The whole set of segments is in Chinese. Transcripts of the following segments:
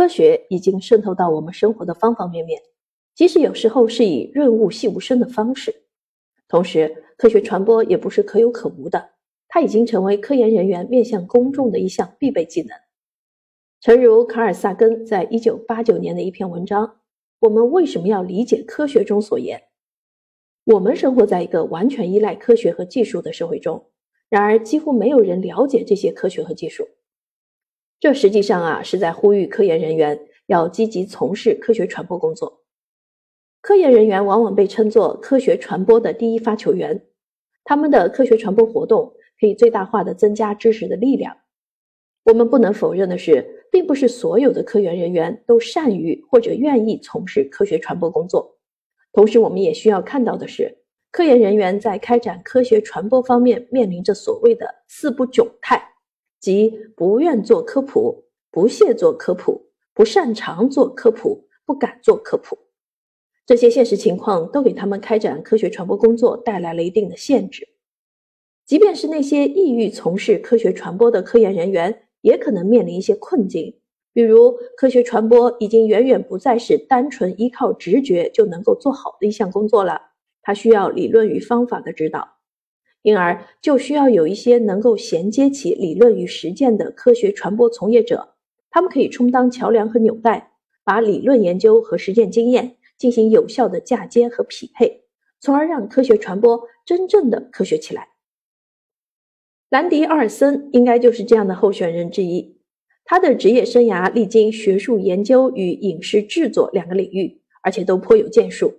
科学已经渗透到我们生活的方方面面，即使有时候是以润物细无声的方式。同时，科学传播也不是可有可无的，它已经成为科研人员面向公众的一项必备技能。诚如卡尔萨根在一九八九年的一篇文章《我们为什么要理解科学》中所言。我们生活在一个完全依赖科学和技术的社会中，然而几乎没有人了解这些科学和技术。这实际上啊是在呼吁科研人员要积极从事科学传播工作。科研人员往往被称作科学传播的第一发球员，他们的科学传播活动可以最大化的增加知识的力量。我们不能否认的是，并不是所有的科研人员都善于或者愿意从事科学传播工作。同时，我们也需要看到的是，科研人员在开展科学传播方面面临着所谓的“四不窘态”，即不愿做科普、不屑做科普、不擅长做科普、不敢做科普。这些现实情况都给他们开展科学传播工作带来了一定的限制。即便是那些意欲从事科学传播的科研人员，也可能面临一些困境。比如，科学传播已经远远不再是单纯依靠直觉就能够做好的一项工作了，它需要理论与方法的指导，因而就需要有一些能够衔接起理论与实践的科学传播从业者，他们可以充当桥梁和纽带，把理论研究和实践经验进行有效的嫁接和匹配，从而让科学传播真正的科学起来。兰迪·阿尔森应该就是这样的候选人之一。他的职业生涯历经学术研究与影视制作两个领域，而且都颇有建树。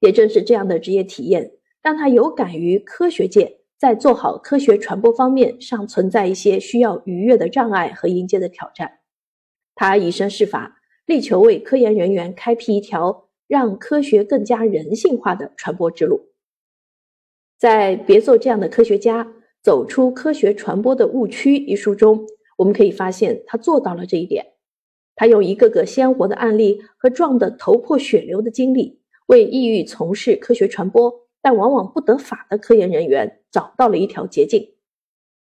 也正是这样的职业体验，让他有感于科学界在做好科学传播方面尚存在一些需要逾越的障碍和迎接的挑战。他以身试法，力求为科研人员开辟一条让科学更加人性化的传播之路。在《别做这样的科学家：走出科学传播的误区》一书中。我们可以发现，他做到了这一点。他用一个个鲜活的案例和撞得头破血流的经历，为意欲从事科学传播但往往不得法的科研人员找到了一条捷径。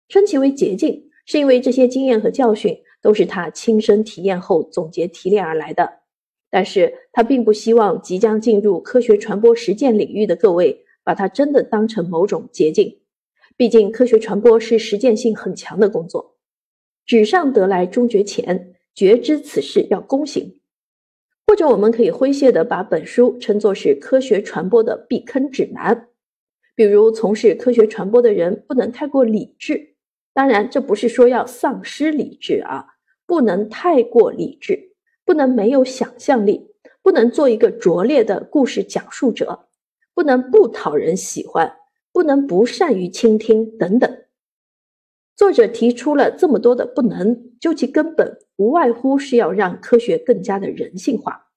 称其为捷径，是因为这些经验和教训都是他亲身体验后总结提炼而来的。但是他并不希望即将进入科学传播实践领域的各位把它真的当成某种捷径。毕竟，科学传播是实践性很强的工作。纸上得来终觉浅，绝知此事要躬行。或者，我们可以诙谐地把本书称作是科学传播的避坑指南。比如，从事科学传播的人不能太过理智，当然，这不是说要丧失理智啊，不能太过理智，不能没有想象力，不能做一个拙劣的故事讲述者，不能不讨人喜欢，不能不善于倾听，等等。作者提出了这么多的不能，究其根本，无外乎是要让科学更加的人性化。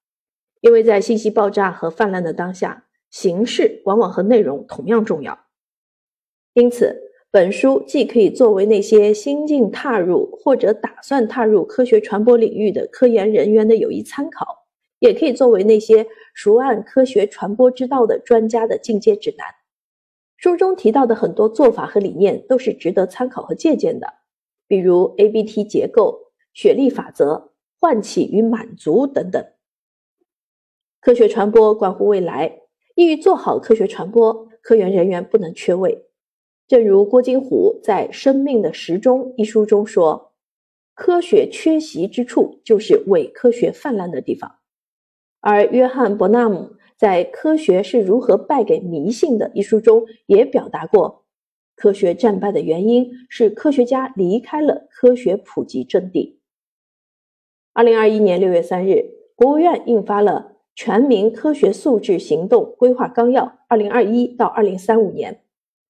因为在信息爆炸和泛滥的当下，形式往往和内容同样重要。因此，本书既可以作为那些新近踏入或者打算踏入科学传播领域的科研人员的有益参考，也可以作为那些熟谙科学传播之道的专家的进阶指南。书中提到的很多做法和理念都是值得参考和借鉴的，比如 A B T 结构、雪莉法则、唤起与满足等等。科学传播关乎未来，意欲做好科学传播，科研人员不能缺位。正如郭金虎在《生命的时钟》一书中说：“科学缺席之处，就是伪科学泛滥的地方。”而约翰伯纳姆。在《科学是如何败给迷信的》一书中，也表达过，科学战败的原因是科学家离开了科学普及阵地。二零二一年六月三日，国务院印发了《全民科学素质行动规划纲要（二零二一到二零三五年）》，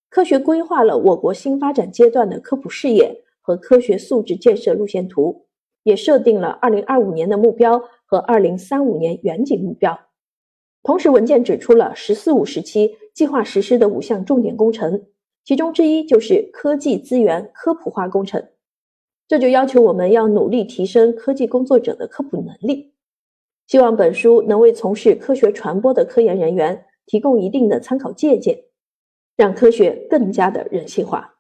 科学规划了我国新发展阶段的科普事业和科学素质建设路线图，也设定了二零二五年的目标和二零三五年远景目标。同时，文件指出了“十四五”时期计划实施的五项重点工程，其中之一就是科技资源科普化工程。这就要求我们要努力提升科技工作者的科普能力。希望本书能为从事科学传播的科研人员提供一定的参考借鉴，让科学更加的人性化。